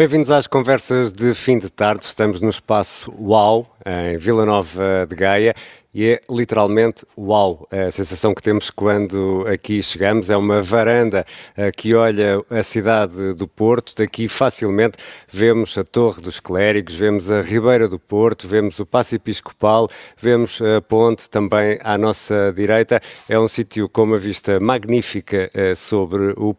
Bem-vindos às conversas de fim de tarde. Estamos no espaço UAU, em Vila Nova de Gaia, e é literalmente uau. A sensação que temos quando aqui chegamos é uma varanda uh, que olha a cidade do Porto. Daqui facilmente vemos a Torre dos Clérigos, vemos a Ribeira do Porto, vemos o Passo Episcopal, vemos a ponte também à nossa direita. É um sítio com uma vista magnífica uh, sobre o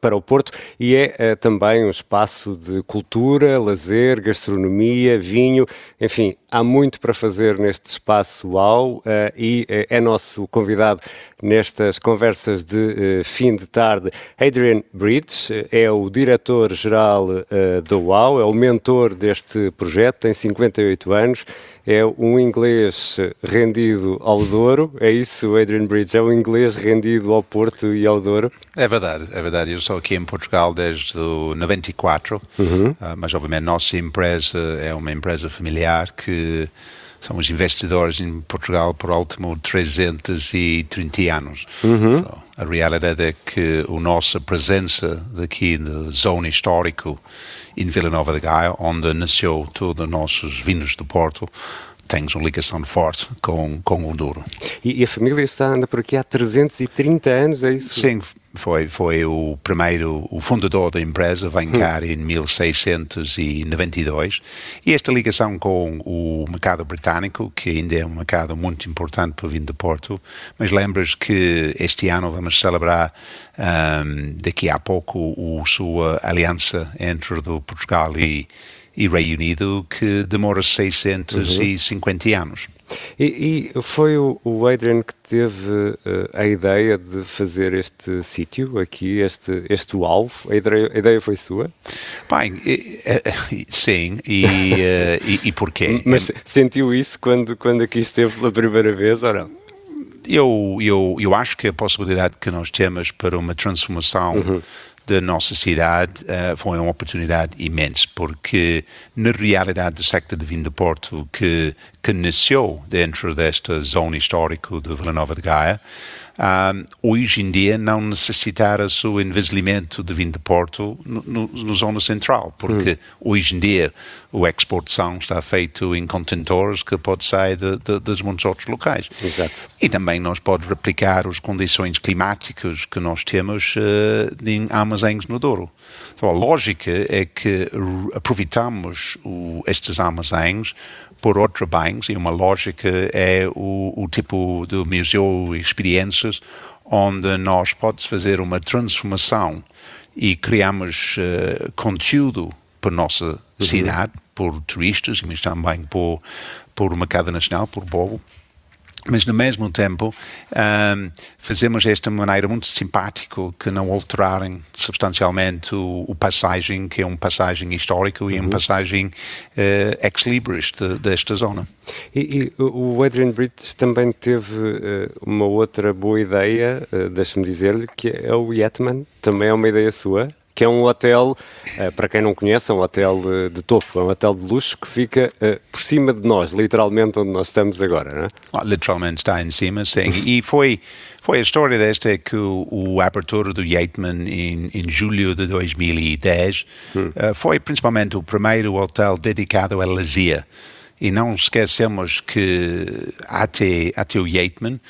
para o Porto e é uh, também um espaço de cultura, lazer, gastronomia, vinho, enfim, há muito para fazer neste espaço uau uh, e uh, é nosso convidado nestas conversas de uh, fim de tarde. Adrian Bridge é o diretor-geral da UAU, é o mentor deste projeto, tem 58 anos, é um inglês rendido ao Douro, é isso, Adrian Bridge, é um inglês rendido ao Porto e ao Douro? É verdade, é verdade. Eu estou aqui em Portugal desde o 94, uhum. mas obviamente nossa empresa é uma empresa familiar que somos investidores em Portugal por último 330 anos. Uhum. So, a realidade é que a nossa presença daqui na zona histórica em Vila Nova de Gaia, onde nasceu todos os nossos vinhos do Porto, tem uma ligação forte com, com o Douro. E, e, a família está anda por aqui há 330 anos, é isso? Sim, foi, foi o primeiro, o fundador da empresa, vem hum. cá em 1692, e esta ligação com o mercado britânico, que ainda é um mercado muito importante para o vinho de Porto, mas lembras que este ano vamos celebrar um, daqui a pouco a sua aliança entre do Portugal e, e Reino Unido, que demora 650 uhum. anos. E, e foi o, Adrian que teve uh, a ideia de fazer este sítio aqui, este, este alvo? A ideia, a ideia foi sua? Bem, sim, e, uh, e, e porquê? Mas sentiu isso quando, quando aqui esteve pela primeira vez ou não? Eu, eu, eu acho que a possibilidade que nós temos para uma transformação uhum da nossa cidade uh, foi uma oportunidade imensa, porque na realidade do sector de vinho de Porto, que, que nasceu dentro desta zona histórica de Vila Nova de Gaia, um, hoje em dia não necessitará o envelhecimento de vinho de Porto no, no, no zona central, porque hum. hoje em dia a exportação está feito em contentores que pode sair de, de, dos muitos outros locais. Exato. E também nós podemos replicar as condições climáticas que nós temos uh, em armazéns no Douro. Então a lógica é que aproveitamos o, estes armazéns por outros bens, e uma lógica é o, o tipo de museu experiências onde nós podemos fazer uma transformação e criamos uh, conteúdo para a nossa uhum. Por turistas, mas também por, por mercado nacional, por povo mas no mesmo tempo um, fazemos esta maneira muito simpática que não alterarem substancialmente o, o, passagem, que é uma passagem histórica uhum. e uma passagem uh, ex-libris de, desta zona. E, e, o Adrian Brits também teve uh, uma outra boa ideia, uh, deixa-me dizer-lhe, que é o Yetman, também é uma ideia sua? Que é um hotel, uh, para quem não conhece, é um hotel uh, de topo, é um hotel de luxo que fica uh, por cima de nós, literalmente onde nós estamos agora, não é? Ah, literalmente está em cima, sim. e foi, foi a história desta que o, o abertura do Yateman em, em julho de 2010 hum. foi principalmente o primeiro hotel dedicado a lazer. E não esquecemos que até, até o Yateman,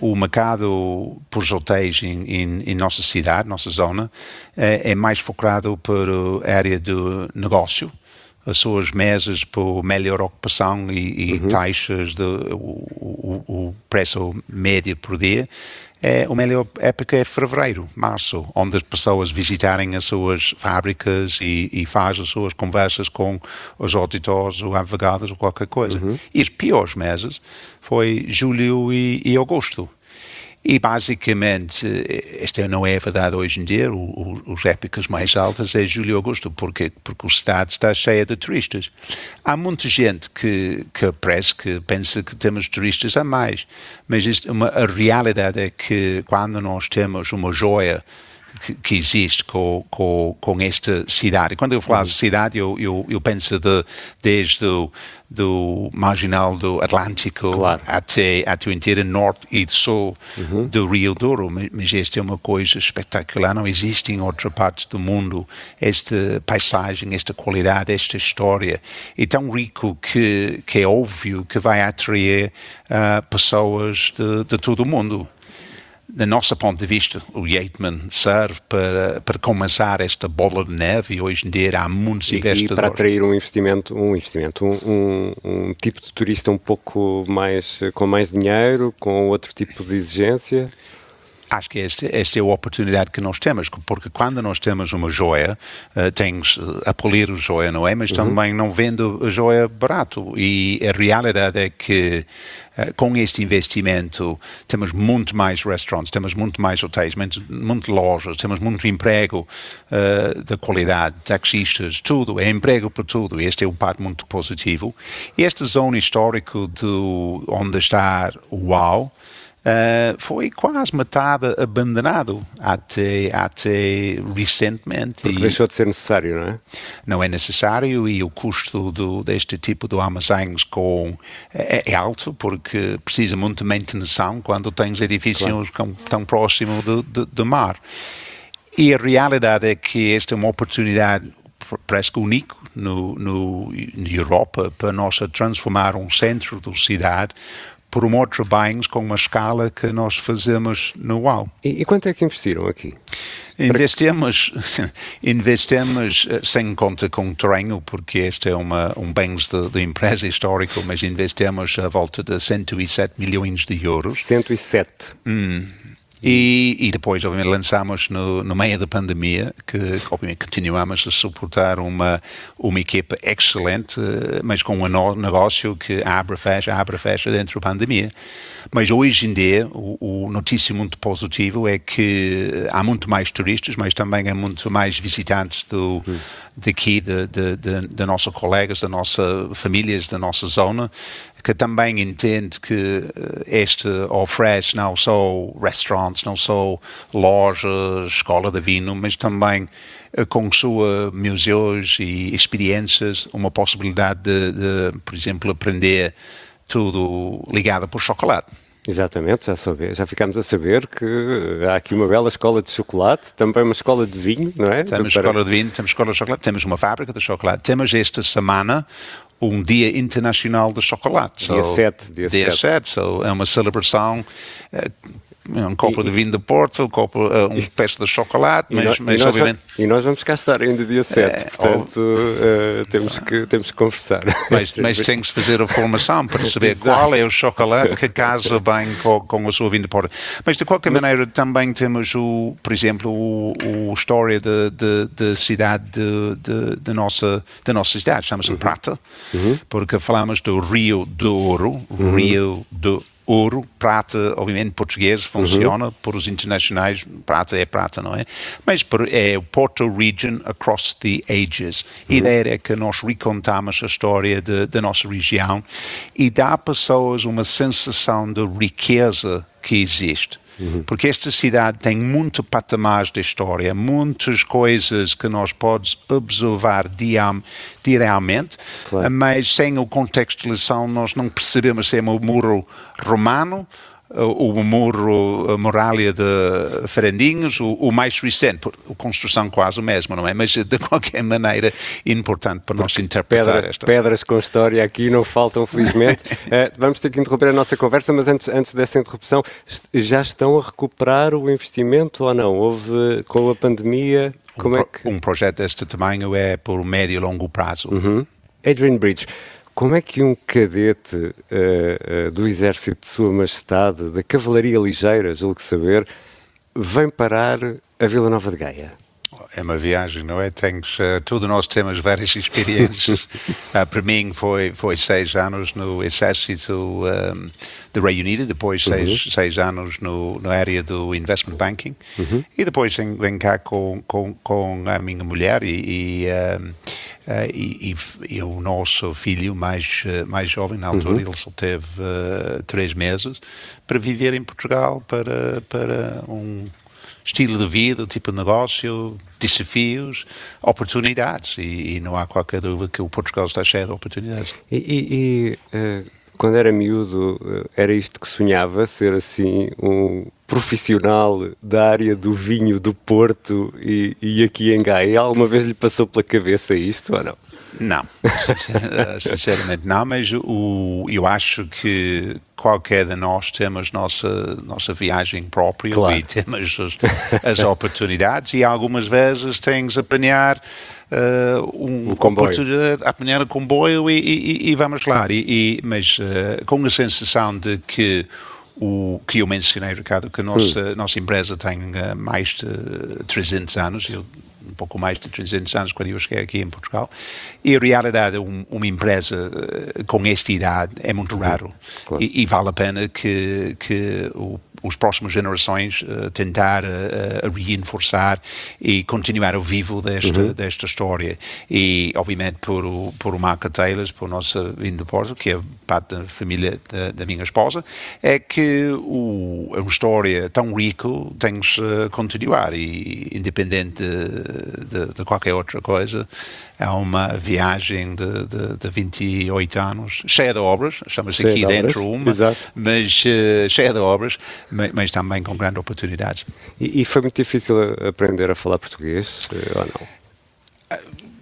o mercado por hotéis em, nossa cidade, nossa zona, é, é mais focado para a área do negócio, as suas mesas por melhor ocupação e, e uhum. taxas, de, o, o, o, preço médio por dia. É, a melhor época é fevereiro, março, onde as pessoas visitarem as suas fábricas e, e fazem as suas conversas com os auditores ou advogados ou qualquer coisa. Uhum. E os piores meses foi julho e, e agosto. E basicamente, esta não é a verdade hoje em dia, o, o, os épicas mais altas é julho e agosto, porque, porque a cidade está cheia de turistas. Há muita gente que, que parece que pensa que temos turistas a mais, mas isto, uma, a realidade é que quando nós temos uma joia que, que existe com, com, com, esta cidade. Quando eu falo uhum. de cidade, eu, eu, eu, penso de, desde o do marginal do Atlântico claro. até, até o inteiro norte e sul uhum. do Rio Douro. Mas esta é uma coisa espetacular. Não existe em outra parte do mundo esta paisagem, esta qualidade, esta história. É tão rico que, que é óbvio que vai atrair uh, pessoas de, de todo o mundo do nosso ponto de vista, o Yateman serve para, para começar esta bola de neve e hoje em dia há muitos e, investidores. E para atrair um investimento, um investimento, um, um, um, tipo de turista um pouco mais, com mais dinheiro, com outro tipo de exigência? acho que esta, esta é a oportunidade que nós temos, porque quando nós temos uma joia, uh, temos uh, a polir a joia, não é? Mas uhum. também não vendo a joia barato. E a realidade é que com este investimento temos muito mais restaurantes, temos muito mais hotéis, muito, muito lojas, temos muito emprego uh, de qualidade, taxistas, tudo, é emprego para tudo. Este é um parte muito positivo. Esta zona histórica do, onde está o UAU, Uh, foi quase metade abandonado até, até recentemente. Porque e deixou de ser necessário, não é? Não é necessário e o custo do, deste tipo de armazéns com, é, é, alto porque precisa muito de manutenção quando tens edifícios claro. tão próximos do, do, do mar. E a realidade é que esta é uma oportunidade parece único no, no, na Europa para nós transformar um centro da cidade promover trabalhos com uma escala que nós fazemos no UAU. E, e quanto é que investiram aqui? Investimos, investimos eh, sem conta com o terreno, porque este é uma, um bem de, de empresa histórico, mas investimos a volta de 107 milhões de euros. 107? Hum, e, e, depois, obviamente, lançamos no, no, meio da pandemia, que obviamente continuamos a suportar uma, uma equipa excelente, mas com um negócio que abre, fecha, abre, fecha dentro da pandemia. Mas hoje em dia, o, o notícia muito positivo é que há muito mais turistas, mas também há muito mais visitantes do, hum. Daqui, de, de, de, de nossos colegas, da nossa famílias, da nossa zona, que também entende que eh, este oferece não só restaurantes, não só lojas, escola de vinho, mas também eh, com sua museus e experiências, uma possibilidade de, de, por exemplo, aprender tudo ligado por chocolate. Exatamente, já, soube, já ficámos a saber que há aqui uma bela escola de chocolate, também uma escola de vinho, não é? Temos Para... escola de vinho, temos escola de chocolate, temos uma fábrica de chocolate. Temos esta semana um Dia Internacional de Chocolate. Dia 7. Dia, dia 7. So, é uma celebração uh, um copo e, de vinho de Porto, um, copo, uh, um peço de chocolate, mas, nós, mas e obviamente... Vamos, e nós vamos cá estar ainda dia 7, é, portanto uh, temos, que, temos que conversar. Mas, mas tem que se fazer a formação para saber qual é o chocolate que casa bem com, com o seu vinho de Porto. Mas de qualquer mas, maneira também temos, o, por exemplo, o, o história da cidade de, de, de, nossa, da nossa cidade, chama-se uhum. Prata, uhum. porque falamos do Rio Douro, uhum. Rio do ouro, prata, obviamente português funciona, uhum. por os internacionais, prata é prata, não é? Mas é o Porto Region Across the Ages. Uhum. A ideia é que nós recontamos a história da nossa região e dá a pessoas uma sensação de riqueza que existe. Uhum. Porque esta cidade tem muito patamares de história, muitas coisas que nós podemos observar diariamente, claro. mas sem a contextualização nós não percebemos se é um muro romano o muro, a muralha de Ferandinhos, o, o, mais recente, a construção quase o mesmo, não é? Mas de qualquer maneira importante para Porque nós interpretar pedra, esta. Pedras com história aqui não faltam, felizmente. uh, vamos ter que interromper a nossa conversa, mas antes, antes dessa interrupção, já estão a recuperar o investimento ou não? Houve, com a pandemia, como um é que... Um projeto deste tamanho é por médio e longo prazo. Uhum. Adrian Bridge, como é que um cadete uh, uh, do Exército de Sua Majestade, da Cavalaria Ligeira, julgo saber, vem parar a Vila Nova de Gaia? É uma viagem, não é? Tens, uh, todos nós temos várias experiências. uh, para mim foi, foi seis anos no Exército um, do Reino Unido, depois uhum. seis, seis anos no, na área do Investment Banking uhum. e depois vem cá com, com, com a minha mulher e, e um, Uh, e, e, e, o nosso filho mais, uh, mais jovem, na altura, uhum. ele só teve uh, três meses, para viver em Portugal para, para um, estilo de vida, o tipo de negócio, desafios, oportunidades. E, e não há qualquer dúvida que o Portugal está cheio de oportunidades. E, e, e uh, quando era miúdo, uh, era isto que sonhava, ser assim um profissional da área do vinho do Porto e aqui em Gaia? Alguma vez lhe passou pela cabeça isto ou não? Não, sinceramente não, mas o, eu acho que qualquer de nós temos nossa nossa viagem própria claro. e temos as, as oportunidades e algumas vezes tens apanhar uh, um, oportunidade, a apanhar o comboio e, e, e vamos lá, e, mas uh, com a sensação de que o que eu mencionei, Ricardo, que a nossa, hum. nossa empresa tem uh, mais de 300 anos, eu um pouco mais de 300 anos quando eu cheguei aqui em Portugal. E, a realidade, um, uma empresa uh, com esta idade é muito uhum. raro. Claro. E, e, vale a pena que, que o os próximas gerações uh, tentar uh, reforçar e continuar o vivo desta, uhum. desta história. E, obviamente, por o, por o Marca Taylors, por nossa vinda de Porto, que é parte da família da, da minha esposa, é que o, uma história tão rica tem que continuar e, independente de, de, de qualquer outra coisa, é uma viagem de, de, de 28 anos, cheia de obras, estamos aqui de dentro obras, uma, exato. mas uh, cheia de obras, mas, mas, também com grandes oportunidades. E, e, foi muito difícil aprender a falar português, eh, ou não?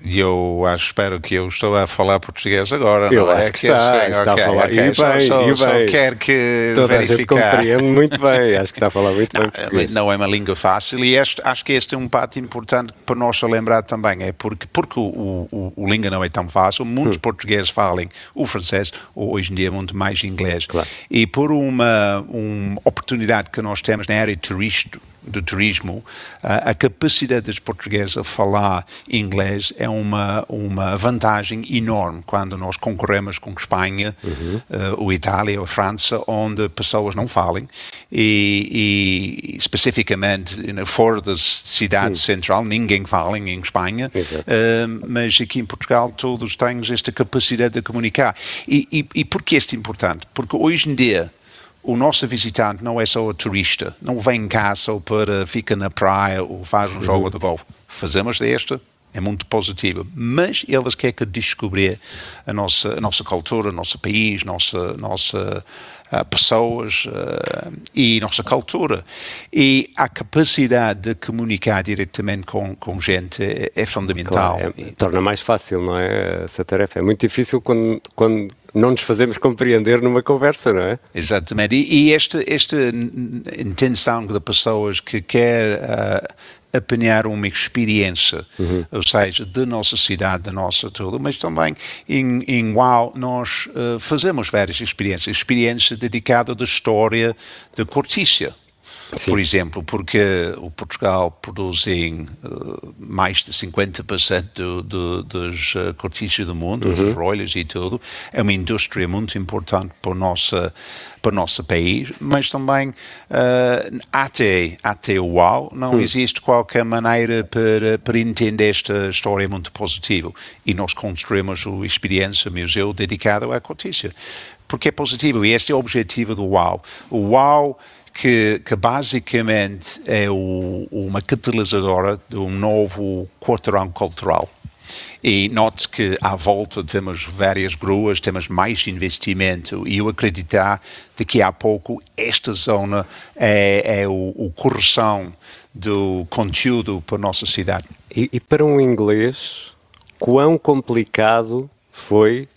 E eu acho, espero que eu estou a falar português agora. Eu não é? acho é? que, que está, está okay, a falar. Okay. E só, bem, só, e só bem. quer que Toda verificar. compreende muito bem, acho que está a falar muito não, bem português. Não é uma língua fácil e este, acho que este é um pato importante para nós lembrar também, é porque, porque o, o, o língua não é tão fácil, muitos hum. portugueses falam o francês, ou hoje em dia muito mais inglês. Claro. E por uma, uma oportunidade que nós temos na área turística, do turismo, a capacidade dos portugueses a falar inglês é uma, uma vantagem enorme quando nós concorremos com Espanha, uhum. uh, ou Itália ou França, onde pessoas não falam e, e especificamente fora da cidade uhum. central ninguém fala em Espanha, uh, mas aqui em Portugal todos têm esta capacidade de comunicar. E, e, e por que isto é importante? Porque hoje em dia o nosso visitante não é só o turista, não vem cá só para ficar na praia ou faz um uhum. jogo de golfe. Fazemos desta, é muito positivo, mas eles querem descobrir a nossa, a nossa cultura, o nosso país, nossa, nossa uh, pessoas uh, e nossa cultura. E a capacidade de comunicar diretamente com, com gente é, é fundamental. Claro, é, torna mais fácil, não é? Essa tarefa. É muito difícil quando, quando não nos fazemos compreender numa conversa, não é? Exatamente. E, e esta, esta intenção de pessoas que quer uh, apanhar uma experiência, uhum. ou seja, da nossa cidade, da nossa tudo, mas também em, em UAU nós uh, fazemos várias experiências, experiência dedicada da história da Cortícia. Sim. por exemplo, porque o Portugal produz em uh, mais de 50% do, do, dos uh, cortícios do mundo, uhum. os rolhos e tudo. É uma indústria muito importante para o nosso, para o nosso país, mas também uh, até, até o UAU não uhum. existe qualquer maneira para, para entender esta história muito positiva. E nós construímos o Experiência Museu dedicado à cortícia. Porque é positivo e este é o objetivo do UAU. O UAU que, que basicamente é o, uma catalisadora de um novo quarteirão cultural. E note que à volta temos várias gruas, temos mais investimento e eu acreditar de que há pouco esta zona é, é o, o correção do conteúdo para a nossa cidade. E, e para um inglês, quão complicado foi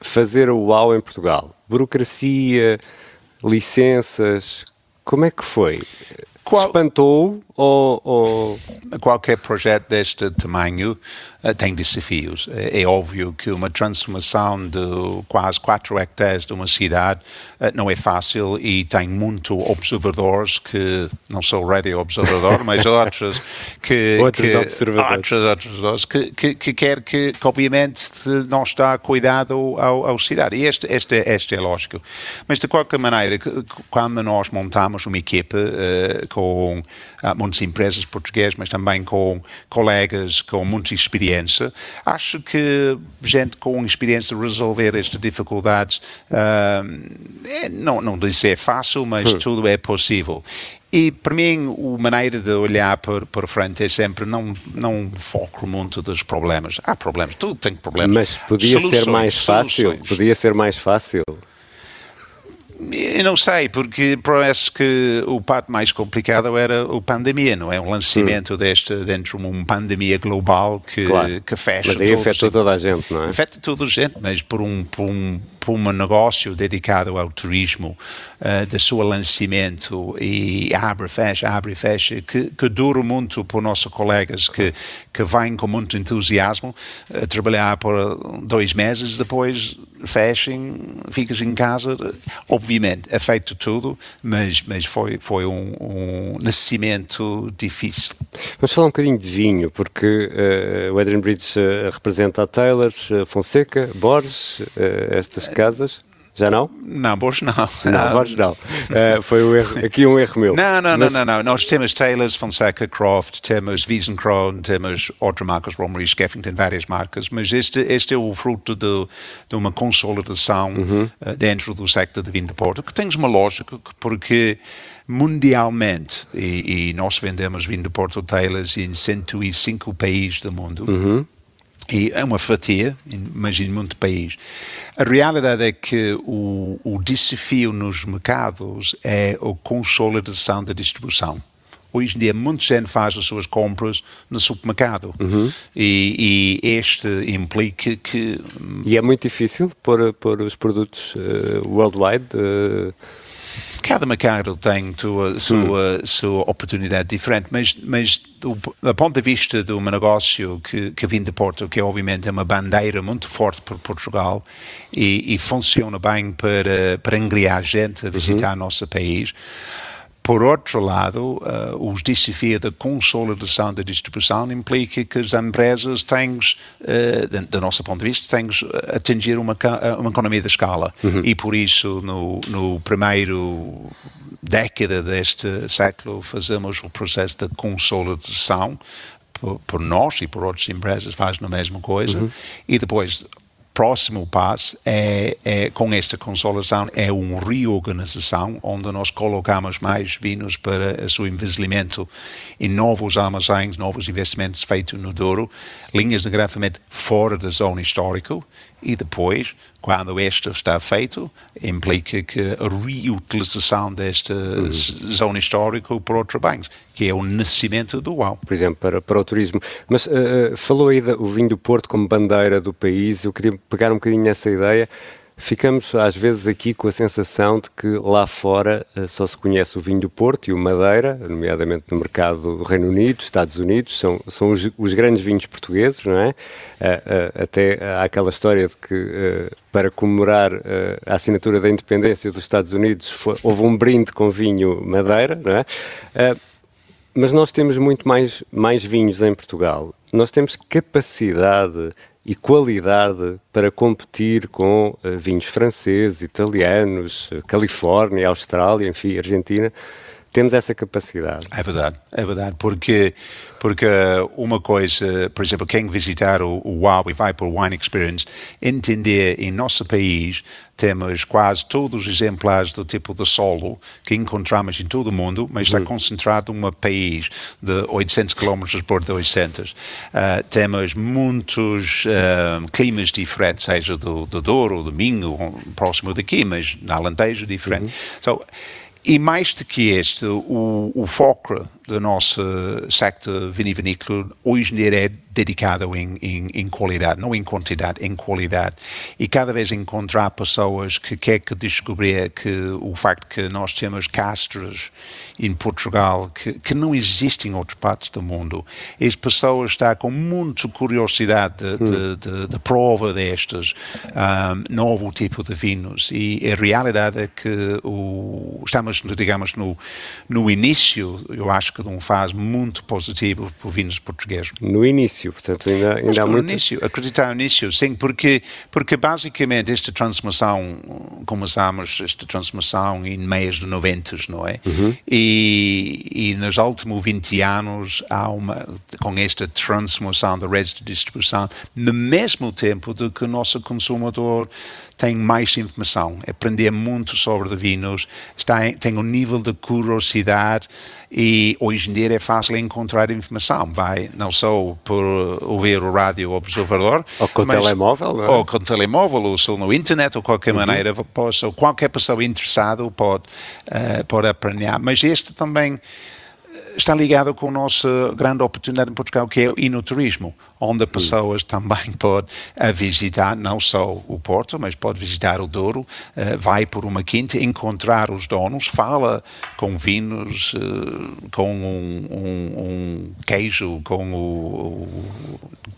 fazer o UAU em Portugal? Burocracia, licenças, como é que foi? Qual... Espantou ou, ou, Qualquer projeto deste tamanho uh, tem desafios. É, é, óbvio que uma transformação de quase 4 hectares de uma cidade uh, não é fácil e tem muito observadores que, não sou radio observador, mas outros que... outros que, observadores. Outros, outros que, que, que quer que, que, obviamente, não está cuidado ao, ao cidade. E este, este, este é lógico. Mas, de qualquer maneira, quando nós montamos uma equipe uh, com uh, muitas empresas portuguesas, mas também com colegas com muita experiência. Acho que gente com experiência de resolver estas dificuldades, uh, é, não, não dizer é fácil, mas hum. tudo é possível. E para mim, a maneira de olhar para, para frente é sempre não, não foco muito dos problemas. Há problemas, tudo tem problemas. Mas podia soluções, ser mais fácil? Soluções. Podia ser mais fácil? Eu não sei, porque parece que o parte mais complicado era a pandemia, não é? O lançamento hum. deste dentro de uma pandemia global que, claro. que fecha. Mas aí afeta toda a gente, não é? Afeta toda a gente, mas por um, por um para um negócio dedicado ao turismo, uh, do seu lançamento e abre, fecha, abre, fecha, que, que dura muito para os nossos colegas que, que vêm com muito entusiasmo uh, trabalhar por dois meses, depois fechem, ficas em casa. Obviamente, é feito tudo, mas, mas foi, foi um, um nascimento difícil. Vamos falar um bocadinho de vinho, porque uh, o Adrian Bridge uh, representa a Taylors, uh, Fonseca, Borges, estas casas. Já não? Não, Borges não. Não, Borges não. Uh, foi um erro, aqui um erro meu. Não, não, Mas... não, não, não. Nós temos Taylors, Fonseca, Croft, temos Wiesenkron, temos outras marcas, Romery, Skeffington, várias marcas, mas este, este é o fruto de, de uma consolidação uhum. uh, dentro do sector de vinho de Porto, que tem uma lógica, porque mundialmente, e, e, nós vendemos vinho de Porto Taylors em 105 países do mundo, uhum e é uma fatia, em muito país. A realidade é que o, o desafio nos mercados é a consolidação da distribuição hoje em dia muita gente faz as suas compras no supermercado uhum. e, e, este implica que... E é muito difícil pôr, pôr os produtos uh, worldwide? Uh cada mercado tem a sua, hum. sua oportunidade diferente, mas, mas do, do, ponto de vista de um negócio que, que vem de Porto, que obviamente é uma bandeira muito forte para Portugal e, e funciona bem para, para angriar gente a visitar uhum. nosso país, por outro lado, uh, os desafios da consolidação da distribuição implica que as empresas têm, uh, do nosso ponto de vista, têm atingir uma, uma economia de escala. Uhum. E por isso, no, no primeiro década deste século, fazemos o processo de consolidação por, por, nós e por outras empresas fazem a mesma coisa. Uhum. E depois, próximo passo é, é, com esta consolidação é uma reorganização onde nós colocamos mais vinhos para o seu envelhecimento em novos armazéns, novos investimentos feitos no Douro, linhas de engarrafamento fora da zona histórica e depois, quando isto está feito, implica que a reutilização desta uhum. zona histórica por outros bens, que é o nascimento do UAU. Por exemplo, para, para o turismo. Mas uh, falou aí do vinho do Porto como bandeira do país, eu queria pegar um bocadinho nessa ideia ficamos às vezes aqui com a sensação de que lá fora uh, só se conhece o vinho do Porto e o Madeira, nomeadamente no mercado do Reino Unido, Estados Unidos, são, são os, os grandes vinhos portugueses, não é? Uh, uh, até há aquela história de que para comemorar a assinatura da independência dos Estados Unidos foi, houve um brinde com vinho Madeira, não é? mas nós temos muito mais, mais vinhos em Portugal. Nós temos capacidade e qualidade para competir com uh, vinhos franceses, italianos, uh, Califórnia, Austrália, enfim, Argentina. Temos essa capacidade. É verdade, é verdade, porque, porque uma coisa, por exemplo, quem visitar o, o WOW e vai para o Wine Experience, entender em nosso país temos quase todos os exemplares do tipo de solo que encontramos em todo o mundo, mas está uhum. concentrado num país de 800 km por 200. Uh, temos muitos uh, climas diferentes, seja do, do Douro, do Minho, próximo daqui, mas na Alentejo diferente. Uhum. So, e mais do que este, o, o foco do nosso sector vinivinícola hoje em dia é dedicado em, em, em, qualidade, não em quantidade, em qualidade. E cada vez encontrar pessoas que querem que descobrir que o facto que nós temos castros em Portugal que, que não existem em outras partes do mundo, as pessoas estão com muita curiosidade de, hum. de, de, de prova destes um, novo tipo de vinhos. E a realidade é que o, estamos, digamos, no, no início, eu acho cada um faz muito positivo para vinhos portugueses. No início, portanto, ainda, ainda há no muito... início, acreditar no início, sim, porque, porque basicamente esta transformação, começamos esta transformação em meios de 90, não é? Uhum. E, e nos últimos 20 anos há uma, com esta transformação da rede de distribuição, no mesmo tempo do que o nosso consumidor tem mais informação, aprender muito sobre vinhos, está, tem um nível de curiosidade e hoje em dia é fácil encontrar informação. Vai não só por ouvir o rádio observador, ou com o telemóvel, não é? ou com o telemóvel, ou só no internet, ou qualquer uhum. maneira, possa, qualquer pessoa interessada pode, uh, pode aprender. Mas este também está ligado com a nossa grande oportunidade em Portugal, que é o inoturismo, onde as pessoas também podem visitar não só o Porto, mas pode visitar o Douro, uh, vai por uma quinta, encontrar os donos, fala com vinhos, uh, com um, um, um, queijo, com o,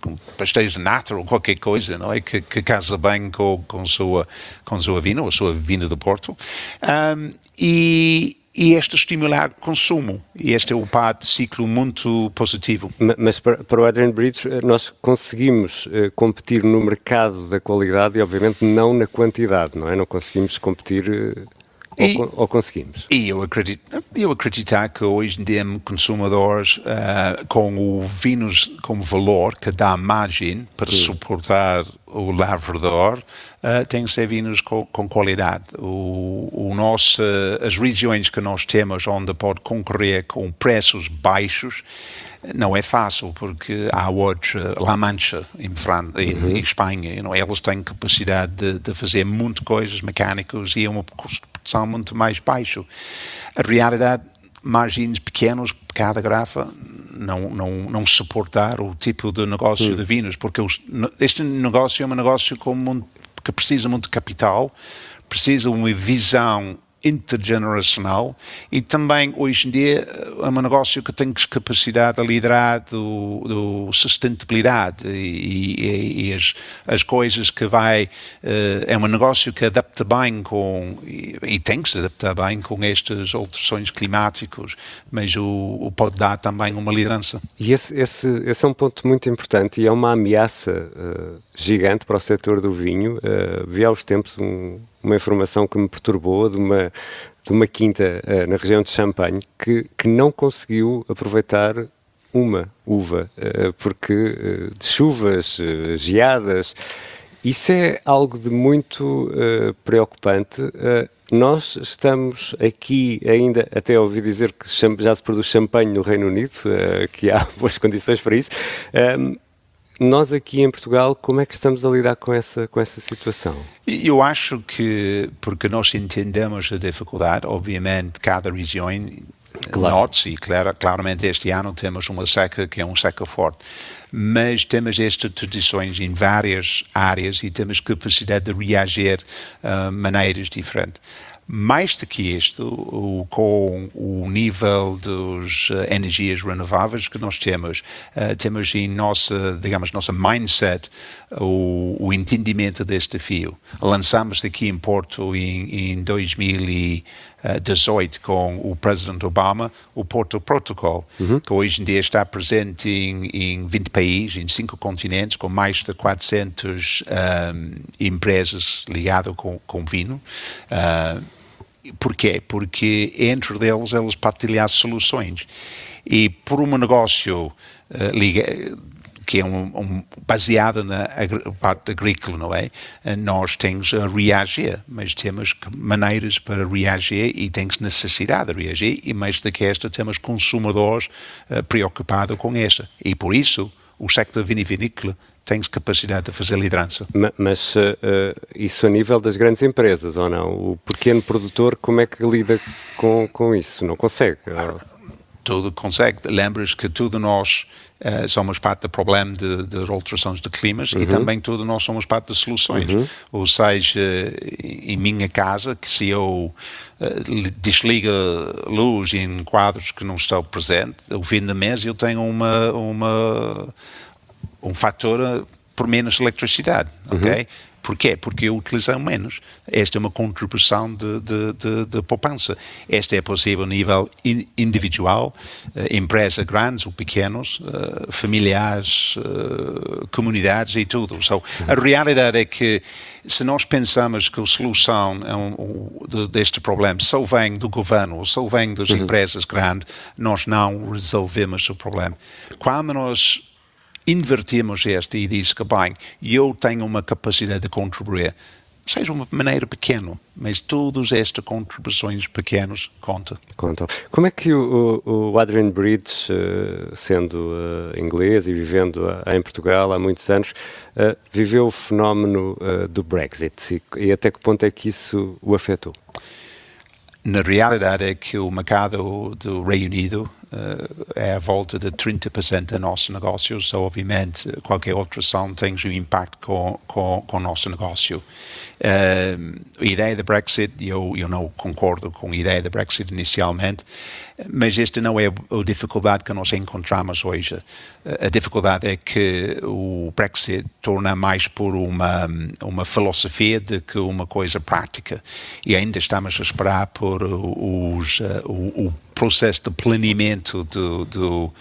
com pastéis de nata ou qualquer coisa, não é? Que, que casa bem com, com, sua, com sua vinho, a sua vinho do Porto. Um, e, e este estimular consumo. E este é o par de ciclo muito positivo. Mas para, para o Adrian Bridge, eh, nós conseguimos uh, competir no mercado da qualidade e, obviamente, não na quantidade, não é? Não conseguimos competir. Uh, e, ou, ou, conseguimos? E eu acredito, eu acreditar que hoje em dia consumidores uh, com o vinhos como valor que dá margem para Sim. suportar o lavrador uh, tem que ser vinhos com, com qualidade. O, o nosso, as regiões que nós temos onde pode concorrer com preços baixos não é fácil, porque há hoje La Mancha em, França, uhum. em Espanha, you know, eles têm capacidade de, de fazer muitas coisas mecânicas e é um custo produção muito mais baixo. A realidade, margens pequenos, cada garrafa, não, não, não suportar o tipo de negócio uhum. de vinhos, porque os, este negócio é um negócio com, que precisa muito de capital, precisa de uma visão intergeneracional e também hoje em dia é um negócio que tem capacidade de liderar do, do sustentabilidade e, e, e, as, as coisas que vai uh, é um negócio que adapta bem com e, e, tem que se adaptar bem com estas alterações climáticas mas o, o, pode dar também uma liderança. E esse, esse, esse é um ponto muito importante e é uma ameaça uh, gigante para o setor do vinho uh, vi há uns tempos um uma informação que me perturbou de uma, de uma quinta uh, na região de Champagne que, que não conseguiu aproveitar uma uva, uh, porque de chuvas, geadas, isso é algo de muito preocupante. nós estamos aqui ainda, até ouvi dizer que já se produz champanhe no Reino Unido, que há boas condições para isso. Nós aqui em Portugal, como é que estamos a lidar com essa, com essa situação? Eu acho que, porque nós entendemos a dificuldade, obviamente, cada região claro. note e claramente este ano temos uma seca que é um seca forte, mas temos estas tradições em várias áreas e temos capacidade de reagir de uh, maneiras diferentes. Mais do que isto, o, com o nível das uh, energias renováveis que nós temos, uh, temos em nossa, digamos, nossa mindset o, o entendimento deste desafio. Lançamos aqui em Porto em, em 2018 com o presidente Obama o Porto Protocol, uhum. que hoje em dia está presente em, em 20 países, em cinco continentes, com mais de 400 um, empresas ligadas com, com vinho. Uh, Porquê? Porque entre eles eles partilham soluções. E por um negócio liga, que é um, um, baseado na parte agrícola, não é? Eh, nós temos a reagir, mas temos maneiras para reagir e temos necessidade de reagir, e mais do que esta, temos consumidores uh, preocupados com esta. E por isso, o sector vinivinícola tens capacidade de fazer liderança. Mas uh, isso a nível das grandes empresas, ou não? O pequeno produtor, como é que lida com, com isso? Não consegue? Ah, tudo consegue. Lembras que tudo nós uh, somos parte do problema de, de alterações de climas uhum. e também tudo nós somos parte das soluções. Uhum. Ou seja, em minha casa, que se eu uh, desliga luz em quadros que não estão presentes, ao fim da mês eu tenho uma, uma um fator por menos eletricidade, uhum. ok? Porquê? Porque utilizam menos. Esta é uma contribuição de, de, de, de poupança. Esta é possível a nível in, individual, uh, empresas grandes ou pequenos, uh, familiares, uh, comunidades e tudo. So, a realidade é que se nós pensamos que a solução é um, um, deste problema só vem do governo ou só vem das uhum. empresas grandes, nós não resolvemos o problema. Quando nós invertimos este e diz que, bem, eu tenho uma capacidade de contribuir, seja uma maneira pequena, mas todas estas contribuições pequenas contam. Contam. Como é que o, o Adrian Bridge, eh, sendo uh, inglês e vivendo uh, em Portugal há muitos anos, viveu o fenómeno do Brexit e, até que ponto é que isso o afetou? Na realidade é que o mercado do Reino Unido é a volta de 30% do nosso negócio, so, obviamente qualquer outra ação tem um impacto com, com, com o nosso negócio. Uh, a ideia do Brexit, eu, eu não concordo com a ideia do Brexit inicialmente, mas esta não é a dificuldade que nós encontramos hoje. A dificuldade é que o Brexit torna mais por uma, uma filosofia do que uma coisa prática. E ainda estamos a esperar por os, o, o, processo de planeamento do, do,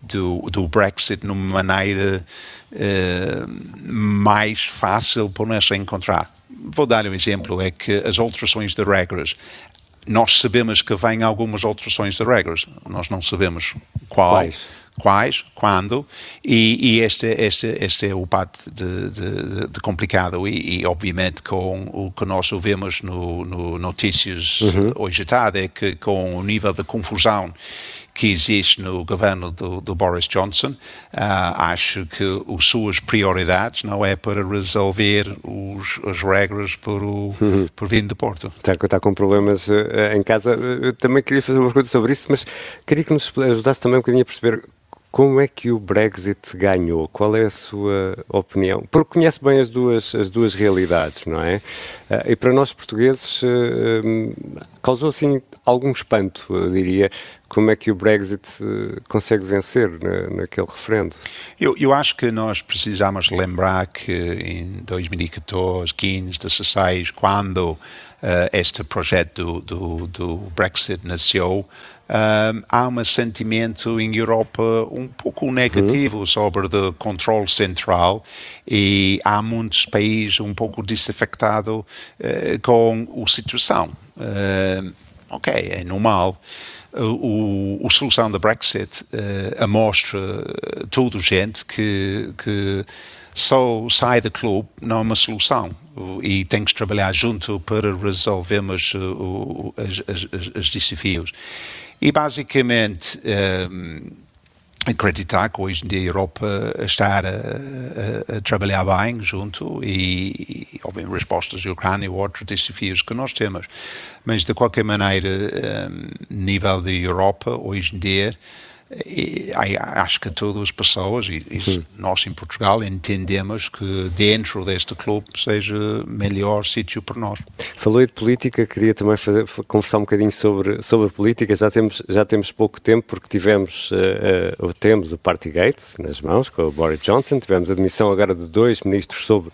do, do Brexit numa maneira uh, mais fácil para nós encontrar. Vou dar um exemplo, é que as alterações de regras nós sabemos que vêm algumas alterações de regras, nós não sabemos qual, quais, quais quando, e, e este, este, este é o parte de, de, de complicado e, e, obviamente com o que nós ouvimos no, no notícias uhum. hoje à tarde é que com o nível de confusão que existe no governo do, do Boris Johnson. Uh, acho que as suas prioridades não é para resolver os, as regras por, o, uhum. por vinho de Porto. Está, está com problemas uh, em casa. Eu também queria fazer uma pergunta sobre isso, mas queria que nos ajudasse também um bocadinho a perceber como é que o Brexit ganhou? Qual é a sua opinião? Porque conhece bem as duas, as duas realidades, não é? Eh, e para nós portugueses eh, causou assim algum espanto, eu diria, como é que o Brexit eh, consegue vencer na, naquele referendo? Eu, eu acho que nós precisamos lembrar que em 2014, 15, 16, quando uh, este projeto do, do, do Brexit nasceu, há um sentimento em Europa um pouco negativo uhum. sobre o controle central e há muitos países um pouco desafectados uh, com a situação. Uh, ok, é normal. O, a solução do Brexit uh, mostra toda a gente que, que só sai do clube não é uma solução e tem que trabalhar junto para resolvermos os desafios. E basicamente um, acreditar que hoje em dia a Europa está a, a, a trabalhar bem junto e, e obviamente, respostas da Ucrânia e outros desafios que nós temos. Mas, de qualquer maneira, um, nível da Europa, hoje em dia, e, acho que todas as pessoas, e, e nós em Portugal, entendemos que dentro deste clube seja melhor sítio para nós. Falou de política, queria também fazer, conversar um bocadinho sobre, sobre política. Já temos, já temos pouco tempo, porque tivemos, uh, uh, temos o Partygate nas mãos com o Boris Johnson, tivemos a admissão agora de dois ministros sobre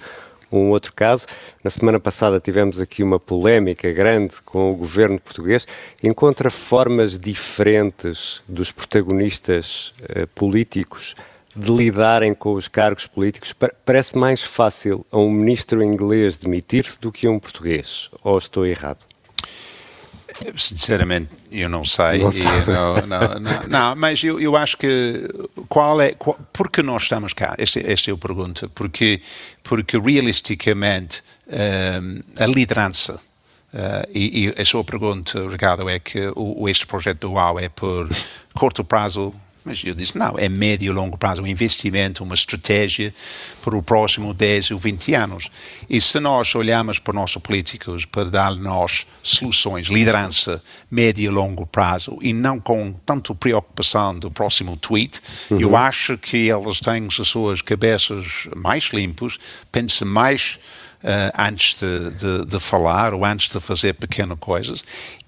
um outro caso. Na semana passada tivemos aqui uma polémica grande com o governo português. Encontra formas diferentes dos protagonistas uh, políticos de lidarem com os cargos políticos? Parece mais fácil a um ministro inglês demitir-se do que a um português? Ou estou errado? Sinceramente, eu não sei. Não, não, não, não, mas eu, eu acho que qual é. Qual, porque nós estamos cá? Esta, esta é a pergunta. Porque, porque realisticamente, um, a liderança. Uh, e, e, a sua pergunta, Ricardo, é que o, este projeto do UAU é por curto prazo, mas eu disse, não, é médio e longo prazo, um investimento, uma estratégia para o próximo 10 ou 20 anos. E se nós olharmos para nossos políticos para dar-nos soluções, liderança, médio e longo prazo, e não com tanto preocupação do próximo tweet, uhum. eu acho que eles têm as suas cabeças mais limpas, pensam mais Uh, antes de, de, de, falar ou antes de fazer pequenas coisas.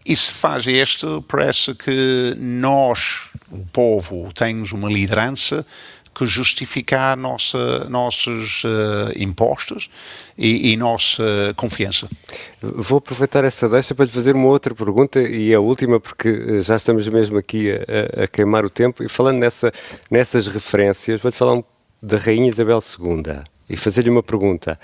E se faz isto, parece que nós, o povo, temos uma liderança que justificar nossa, nossos uh, impostos e, e, nossa confiança. Vou aproveitar essa deixa para lhe fazer uma outra pergunta e a última, porque eh, já estamos mesmo aqui a, a queimar o tempo. E falando nessa, nessas referências, vou-lhe falar da Rainha Isabel II e fazer-lhe uma pergunta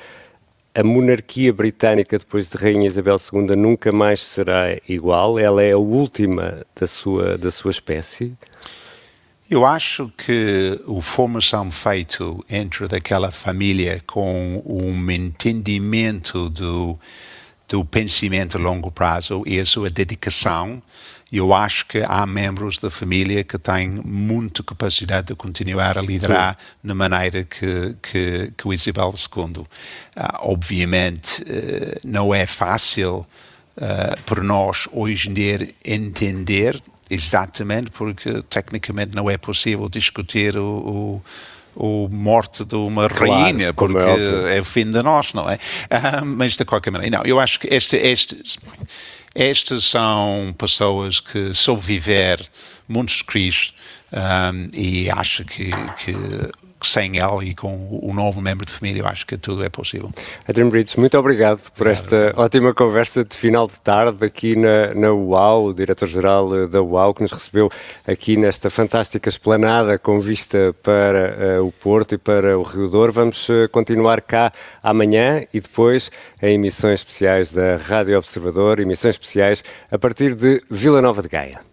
a monarquia britânica depois de Rainha Isabel II nunca mais será igual? Ela é a última da sua, da sua espécie? Eu acho que a formação feito entre daquela família com um entendimento do, do pensamento a longo prazo e a sua dedicação eu acho que há membros da família que têm muita capacidade de continuar a liderar Sim. na maneira que, que, que o Isabel II. Uh, obviamente, uh, não é fácil uh, para nós hoje em dia entender exatamente, porque tecnicamente não é possível discutir o, o o morte de uma claro, rainha, é porque é, é, o fim de nós, não é? Uh, mas de qualquer maneira, não, eu acho que este, este estas são pessoas que sobreviver muitos crises um, e acho que, que sem ela e com o novo membro de família, eu acho que tudo é possível. Adrian Brits, muito obrigado por esta ótima conversa de final de tarde aqui na, na UAU, o diretor-geral da UAU, que nos recebeu aqui nesta fantástica esplanada com vista para uh, o Porto e para o Rio Douro. Vamos uh, continuar cá amanhã e depois em emissões especiais da Rádio Observador, emissões especiais a partir de Vila Nova de Gaia.